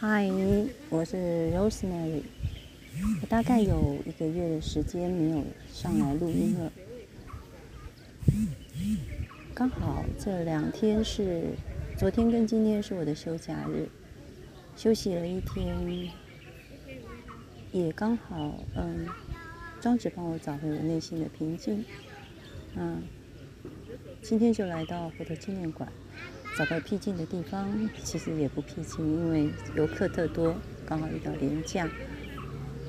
嗨，我是 Rosemary。我大概有一个月的时间没有上来录音了。刚好这两天是昨天跟今天是我的休假日，休息了一天，也刚好嗯，庄子帮我找回我内心的平静。嗯，今天就来到佛陀纪念馆。找个僻静的地方，其实也不僻静，因为游客特多，刚好遇到廉价，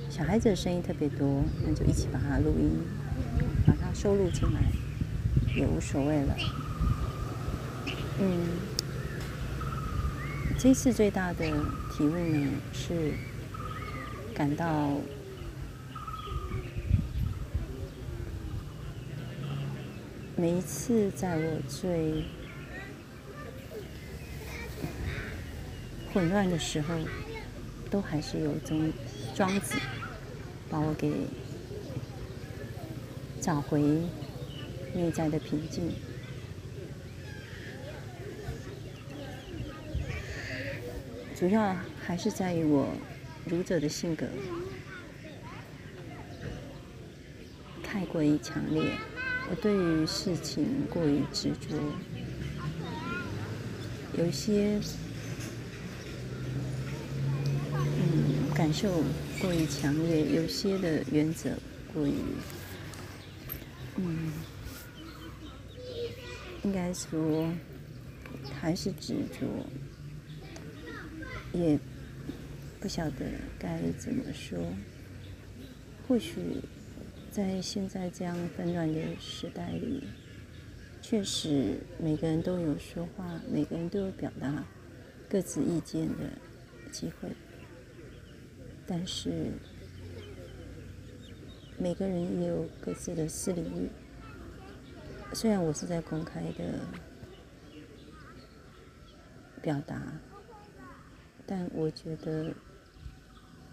小孩子的声音特别多，那就一起把它录音，把它收录进来，也无所谓了。嗯，这次最大的体悟呢，是感到每一次在我最混乱的时候，都还是有种庄子把我给找回内在的平静。主要还是在于我儒者的性格太过于强烈，我对于事情过于执着，有一些。感受过于强烈，有些的原则过于，嗯，应该说还是执着，也不晓得该怎么说。或许在现在这样纷乱的时代里，确实每个人都有说话，每个人都有表达各自意见的机会。但是，每个人也有各自的私领域。虽然我是在公开的表达，但我觉得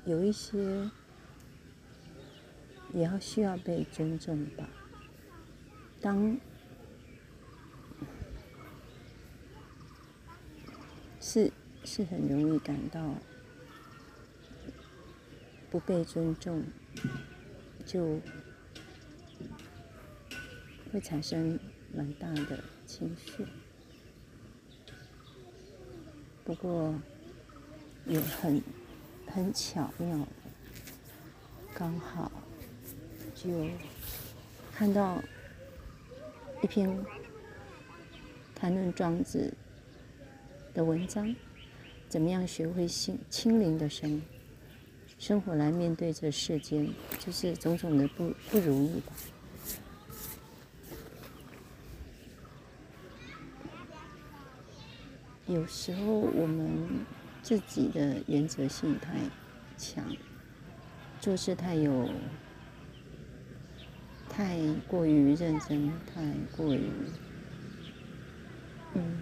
有一些也要需要被尊重吧。当是是很容易感到。不被尊重，就会产生蛮大的情绪。不过，也很很巧妙，刚好就看到一篇谈论庄子的文章，怎么样学会心清灵的生。生活来面对这世间，就是种种的不不如意吧。有时候我们自己的原则性太强，做事太有太过于认真，太过于嗯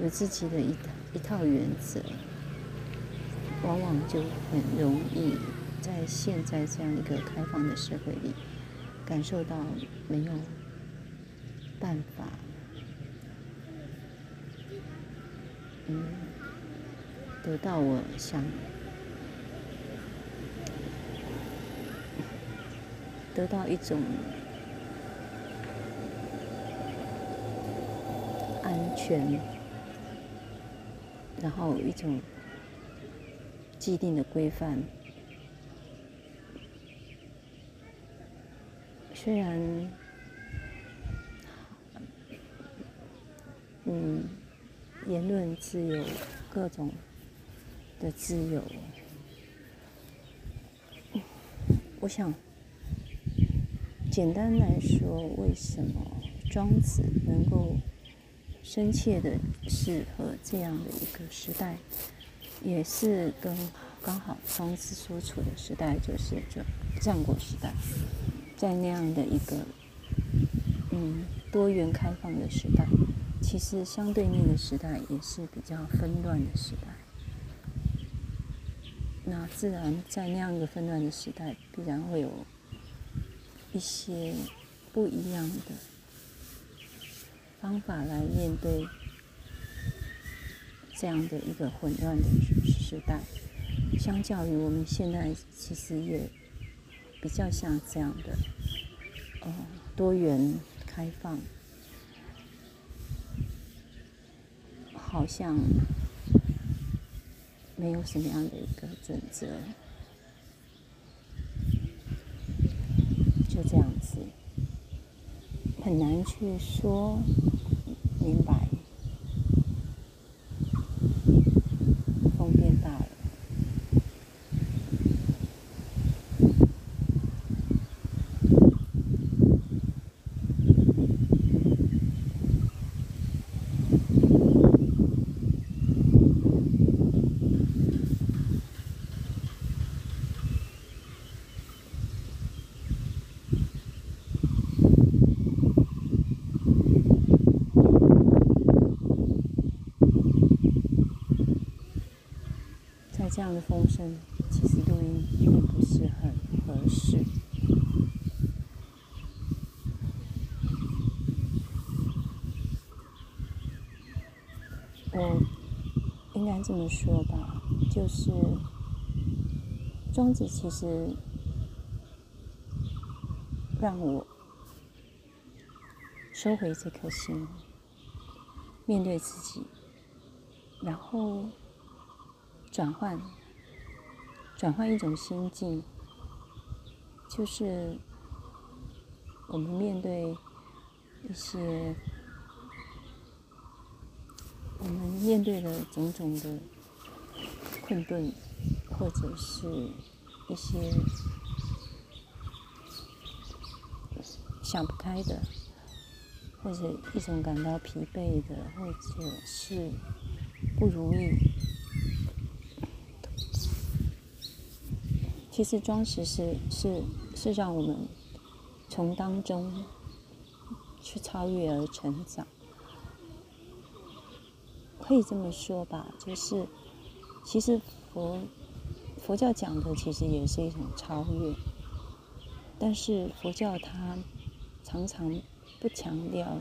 有自己的一套一套原则。往往就很容易在现在这样一个开放的社会里，感受到没有办法，嗯，得到我想得到一种安全，然后一种。既定的规范，虽然，嗯，言论自由，各种的自由，我想，简单来说，为什么庄子能够深切的适合这样的一个时代？也是跟刚好庄子所处的时代，就是这战国时代，在那样的一个嗯多元开放的时代，其实相对应的时代也是比较纷乱的时代。那自然在那样一个纷乱的时代，必然会有一些不一样的方法来面对这样的一个混乱的时代，相较于我们现在，其实也比较像这样的，呃，多元开放，好像没有什么样的一个准则，就这样子，很难去说明白。这样的风声其实录音并不是很合适。我应该这么说吧，就是庄子其实让我收回这颗心，面对自己，然后。转换，转换一种心境，就是我们面对一些我们面对的种种的困顿，或者是一些想不开的，或者一种感到疲惫的，或者是不如意。其实装饰是是是让我们从当中去超越而成长，可以这么说吧。就是其实佛佛教讲的其实也是一种超越，但是佛教它常常不强调，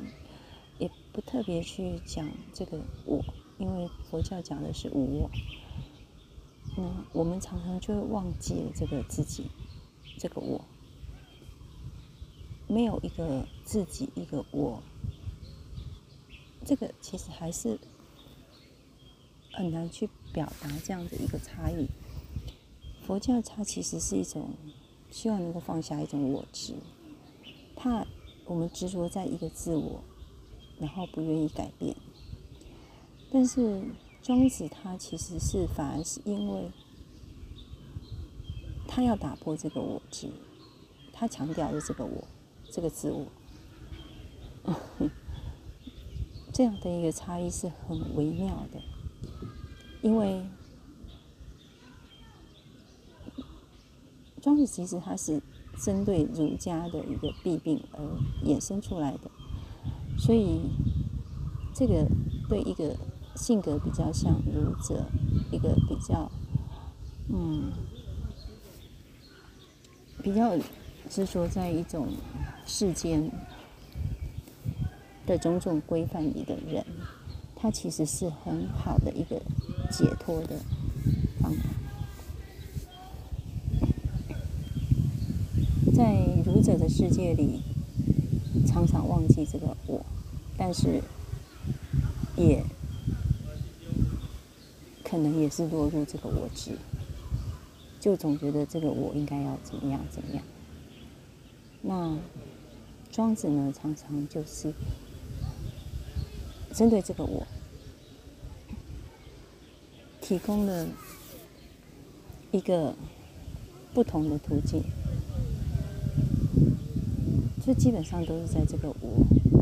也不特别去讲这个我，因为佛教讲的是无我。嗯，我们常常就会忘记了这个自己，这个我，没有一个自己，一个我，这个其实还是很难去表达这样的一个差异。佛教它其实是一种希望能够放下一种我执，怕我们执着在一个自我，然后不愿意改变，但是。庄子他其实是反而是因为，他要打破这个我执，他强调的这个我，这个自我，这样的一个差异是很微妙的，因为庄子其实他是针对儒家的一个弊病而衍生出来的，所以这个对一个。性格比较像儒者，一个比较，嗯，比较执着在一种世间的种种规范里的人，他其实是很好的一个解脱的方法。在儒者的世界里，常常忘记这个我，但是也。可能也是落入这个我执，就总觉得这个我应该要怎么样怎么样。那庄子呢，常常就是针对这个我，提供了一个不同的途径，就基本上都是在这个我。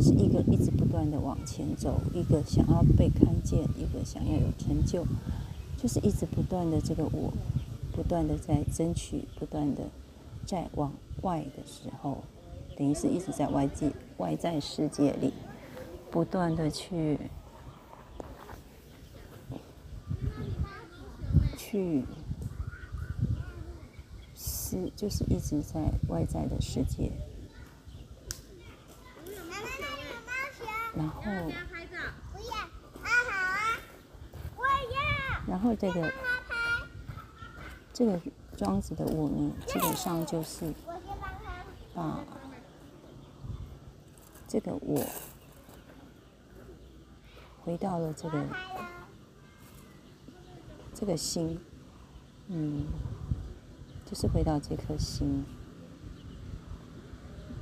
是一个一直不断的往前走，一个想要被看见，一个想要有成就，就是一直不断的这个我，不断的在争取，不断的在往外的时候，等于是一直在外界外在世界里，不断的去去是就是一直在外在的世界。然后，然后这个这个庄子的我呢，基本上就是把这个我回到了这个这个心，嗯，就是回到这颗心，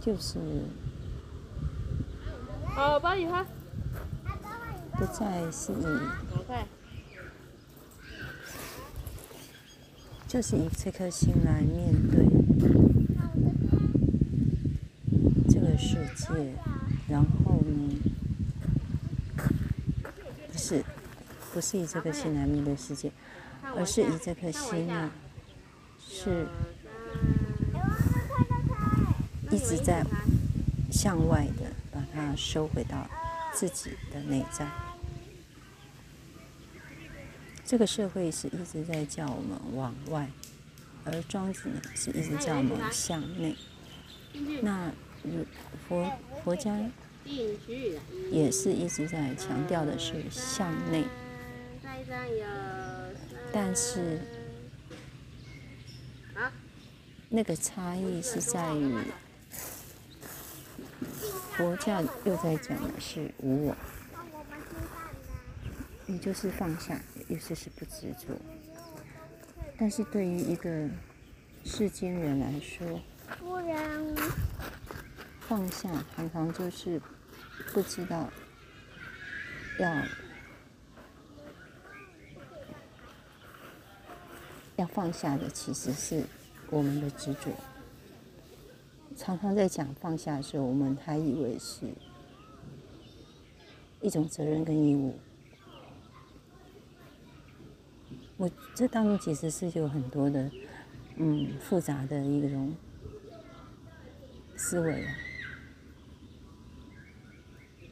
就是好，帮你看。不再是以。就是以这颗心来面对这个世界，然后呢，不是，不是以这颗心来面对世界，而是以这颗心啊，是一直在向外的把它收回到自己的内在。这个社会是一直在叫我们往外，而庄子呢是一直叫我们向内。那如佛佛家也是一直在强调的是向内，但是那个差异是在于佛教又在讲的是无我，你就是放下。意思是不执着，但是对于一个世间人来说，放下常常就是不知道要要放下的，其实是我们的执着。常常在讲放下的时候，我们还以为是一种责任跟义务。我这当中其实是有很多的，嗯，复杂的一种思维啊。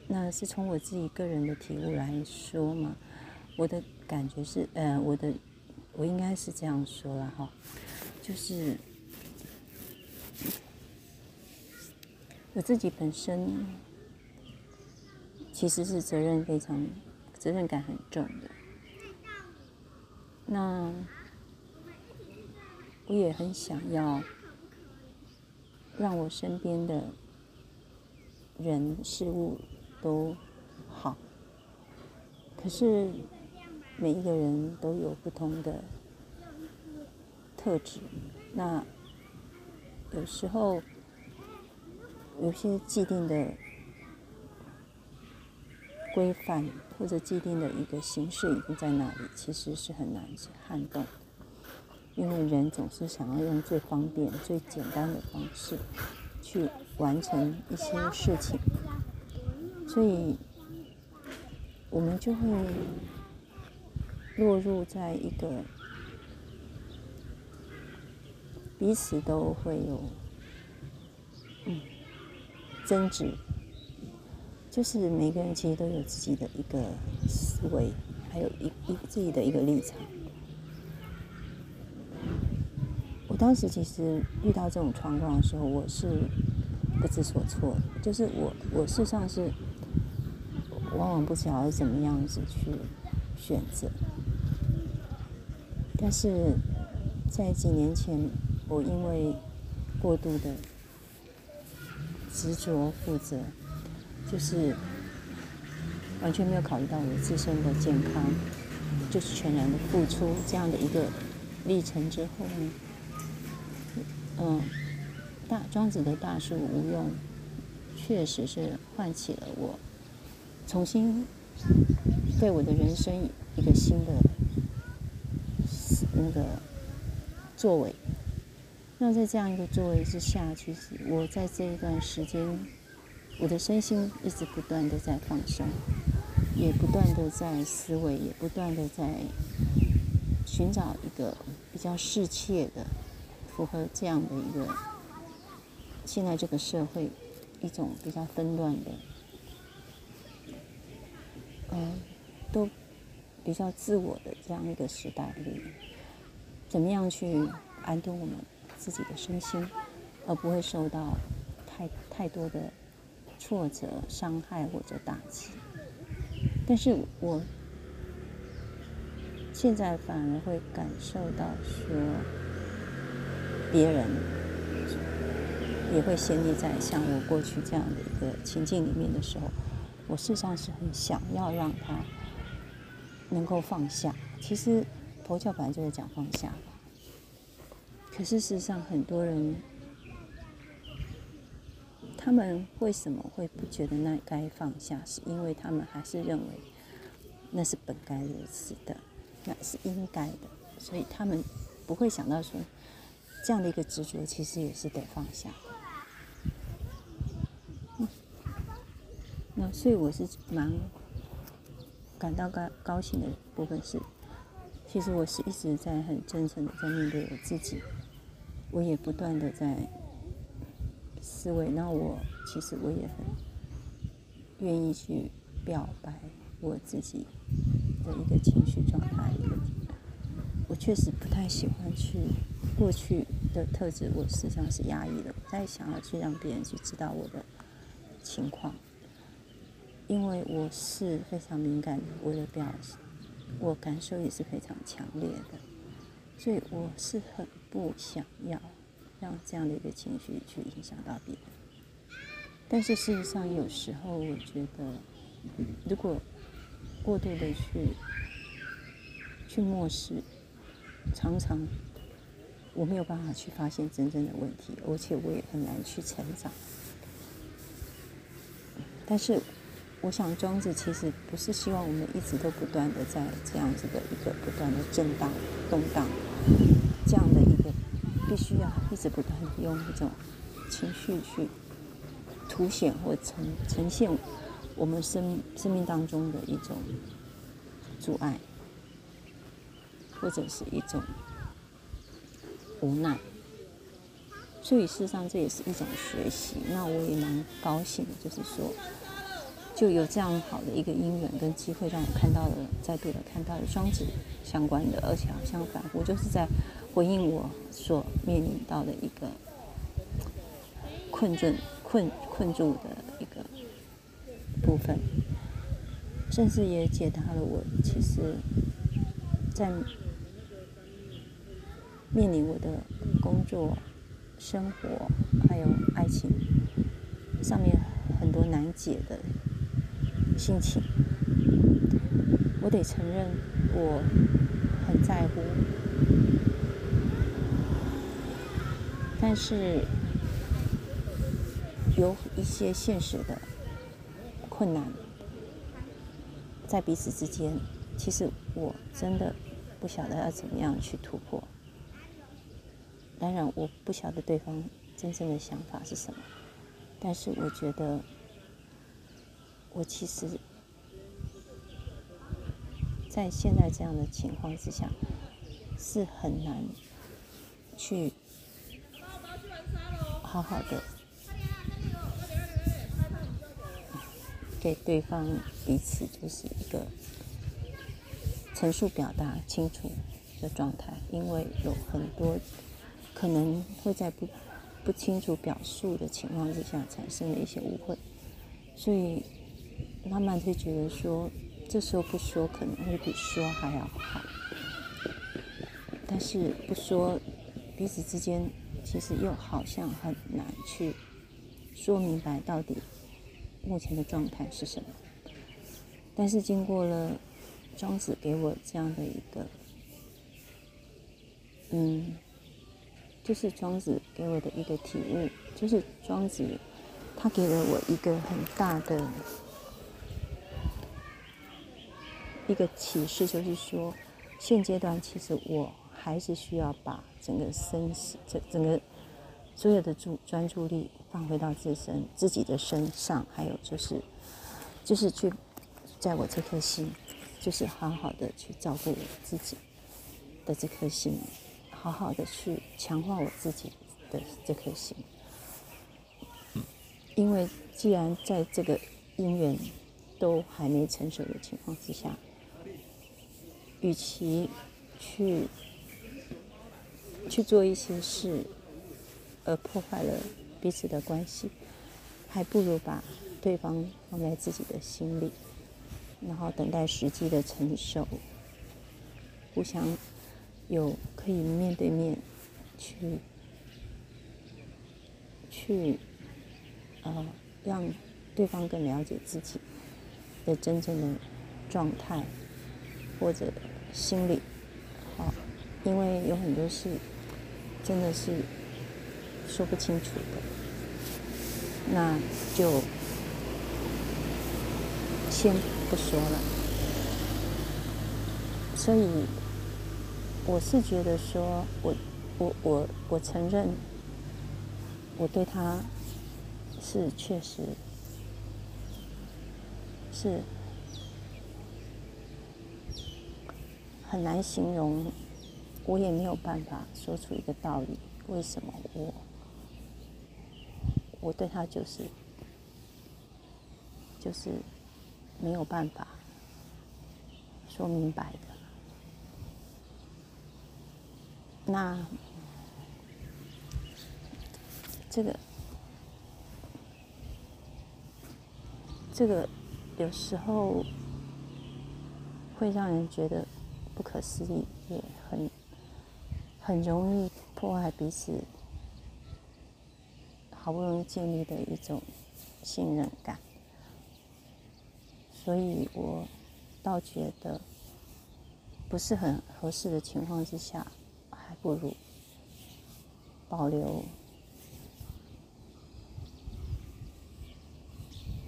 那是从我自己个人的体悟来说嘛，我的感觉是，呃，我的我应该是这样说了哈，就是我自己本身其实是责任非常责任感很重的。那我也很想要让我身边的人事物都好，可是每一个人都有不同的特质，那有时候有些既定的。规范或者既定的一个形式已经在那里，其实是很难去撼动，因为人总是想要用最方便、最简单的方式去完成一些事情，所以我们就会落入在一个彼此都会有嗯争执。就是每个人其实都有自己的一个思维，还有一一自己的一个立场。我当时其实遇到这种状况的时候，我是不知所措。就是我，我事实上是往往不晓得怎么样子去选择。但是在几年前，我因为过度的执着、负责。就是完全没有考虑到我自身的健康，就是全然的付出这样的一个历程之后呢，嗯，大庄子的大树无用，确实是唤起了我重新对我的人生一个新的那个作为。那在这样一个作为之下，其实我在这一段时间。我的身心一直不断的在放松，也不断的在思维，也不断的在寻找一个比较适切的、符合这样的一个现在这个社会一种比较纷乱的，嗯，都比较自我的这样一个时代里，怎么样去安顿我们自己的身心，而不会受到太太多的。挫折、伤害或者打击，但是我现在反而会感受到说，别人也会陷溺在像我过去这样的一个情境里面的时候，我事实上是很想要让他能够放下。其实佛教本来就是讲放下，可是事实上很多人。他们为什么会不觉得那该放下？是因为他们还是认为那是本该如此的，那是应该的，所以他们不会想到说这样的一个执着其实也是得放下。那所以我是蛮感到高高兴的部分是，其实我是一直在很真诚的在面对我自己，我也不断的在。思维，那我其实我也很愿意去表白我自己的一个情绪状态。我确实不太喜欢去过去的特质，我实际上是压抑的，不太想要去让别人去知道我的情况，因为我是非常敏感的，我的表，我感受也是非常强烈的，所以我是很不想要。让这样的一个情绪去影响到别人，但是事实上，有时候我觉得，如果过度的去去漠视，常常我没有办法去发现真正的问题，而且我也很难去成长。但是，我想庄子其实不是希望我们一直都不断的在这样子的一个不断的震荡、动荡这样的。必须要一直不断用一种情绪去凸显或呈呈现我们生生命当中的一种阻碍，或者是一种无奈。所以事实上这也是一种学习。那我也蛮高兴的，就是说，就有这样好的一个因缘跟机会，让我看到了再度的看到了双子相关的，而且好像反复就是在。回应我所面临到的一个困顿、困困住的一个部分，甚至也解答了我其实，在面临我的工作、生活还有爱情上面很多难解的心情。我得承认，我很在乎。但是有一些现实的困难在彼此之间，其实我真的不晓得要怎么样去突破。当然，我不晓得对方真正的想法是什么，但是我觉得我其实，在现在这样的情况之下，是很难去。好好的给对方彼此就是一个陈述表达清楚的状态，因为有很多可能会在不不清楚表述的情况之下产生了一些误会，所以慢慢会觉得说，这时候不说可能会比说还要好，但是不说彼此之间。其实又好像很难去说明白到底目前的状态是什么。但是经过了庄子给我这样的一个，嗯，就是庄子给我的一个体悟，就是庄子他给了我一个很大的一个启示，就是说现阶段其实我。还是需要把整个身心、整整个所有的注专注力放回到自身自己的身上，还有就是，就是去在我这颗心，就是好好的去照顾我自己的这颗心，好好的去强化我自己的这颗心。因为既然在这个因缘都还没成熟的情况之下，与其去去做一些事，而破坏了彼此的关系，还不如把对方放在自己的心里，然后等待时机的成熟，互相有可以面对面去去呃让对方更了解自己的真正的状态或者心里，好，因为有很多事真的是说不清楚的，那就先不说了。所以我是觉得说，我我我我承认，我对他是确实是。很难形容，我也没有办法说出一个道理。为什么我我对他就是就是没有办法说明白的？那这个这个有时候会让人觉得。不可思议，也很很容易破坏彼此好不容易建立的一种信任感，所以我倒觉得不是很合适的情况之下，还不如保留，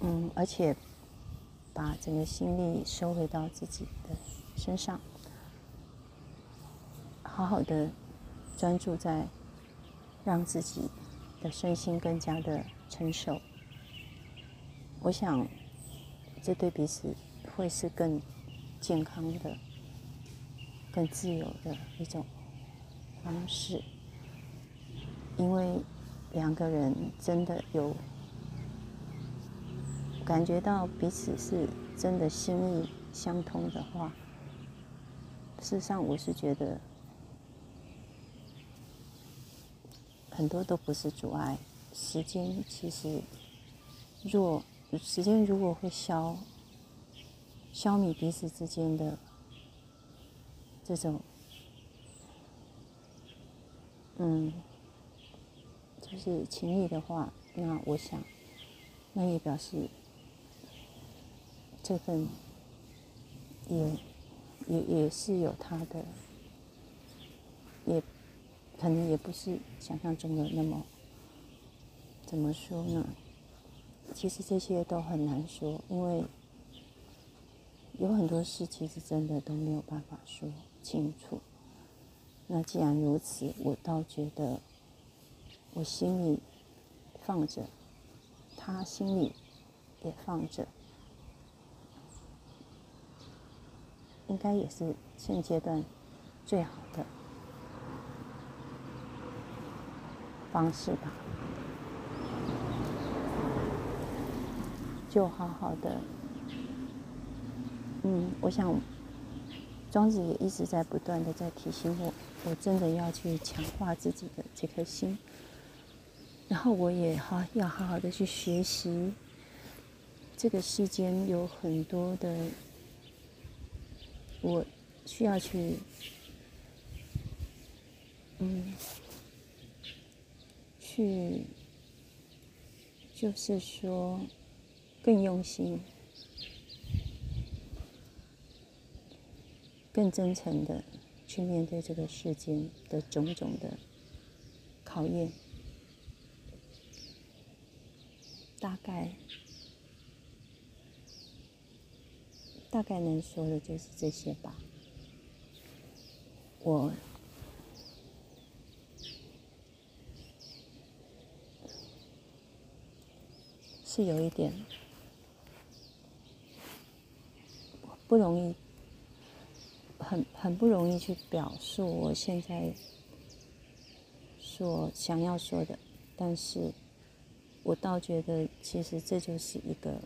嗯，而且把整个心力收回到自己的身上。好好的专注在让自己的身心更加的成熟，我想这对彼此会是更健康的、更自由的一种方式，因为两个人真的有感觉到彼此是真的心意相通的话，事实上我是觉得。很多都不是阻碍，时间其实，若时间如果会消消弭彼此之间的这种，嗯，就是情谊的话，那我想，那也表示这份也也也是有他的，也。可能也不是想象中的那么，怎么说呢？其实这些都很难说，因为有很多事其实真的都没有办法说清楚。那既然如此，我倒觉得我心里放着，他心里也放着，应该也是现阶段最好的。方式吧，就好好的。嗯，我想庄子也一直在不断的在提醒我，我真的要去强化自己的这颗心，然后我也好要好好的去学习。这个世间有很多的，我需要去，嗯。去，就是说，更用心、更真诚的去面对这个世间的种种的考验。大概，大概能说的就是这些吧。我。是有一点不容易，很很不容易去表述我现在所想要说的，但是我倒觉得其实这就是一个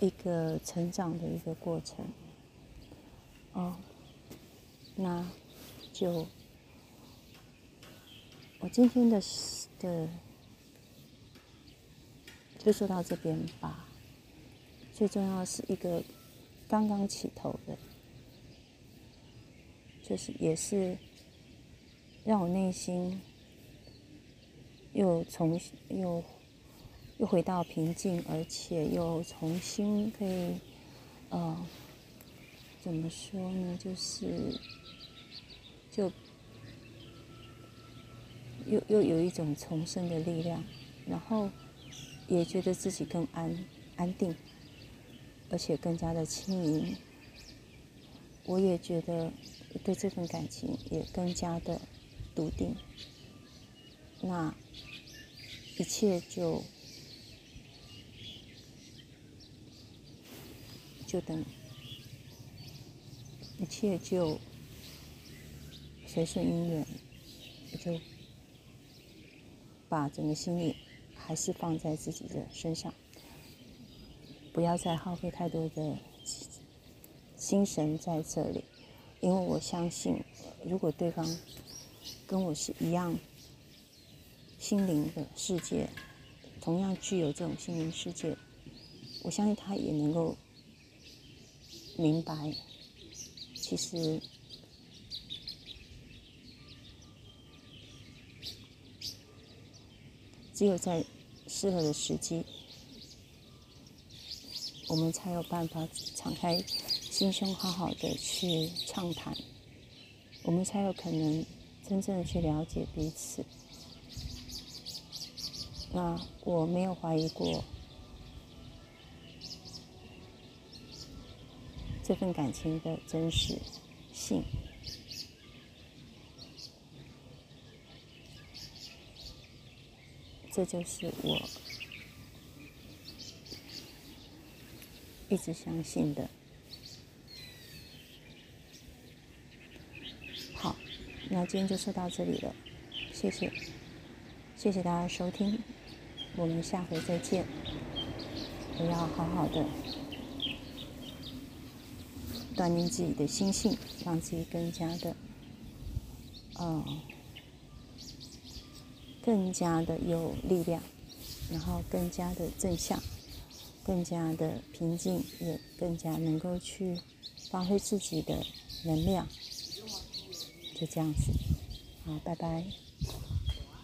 一个成长的一个过程。哦，那就我今天的的。就说到这边吧。最重要是一个刚刚起头的，就是也是让我内心又重新又又回到平静，而且又重新可以呃怎么说呢？就是就又又有一种重生的力量，然后也觉得自己更安安定，而且更加的轻盈。我也觉得对这份感情也更加的笃定，那一切就就等，一切就随顺因缘，我就把整个心里还是放在自己的身上，不要再耗费太多的。心神在这里，因为我相信，如果对方跟我是一样心灵的世界，同样具有这种心灵世界，我相信他也能够明白，其实只有在适合的时机，我们才有办法敞开。心胸好好的去畅谈，我们才有可能真正的去了解彼此。那我没有怀疑过这份感情的真实性，这就是我一直相信的。好那今天就说到这里了，谢谢，谢谢大家收听，我们下回再见。我要好好的锻炼自己的心性，让自己更加的，呃，更加的有力量，然后更加的正向，更加的平静，也更加能够去发挥自己的能量。就这样子，好，拜拜。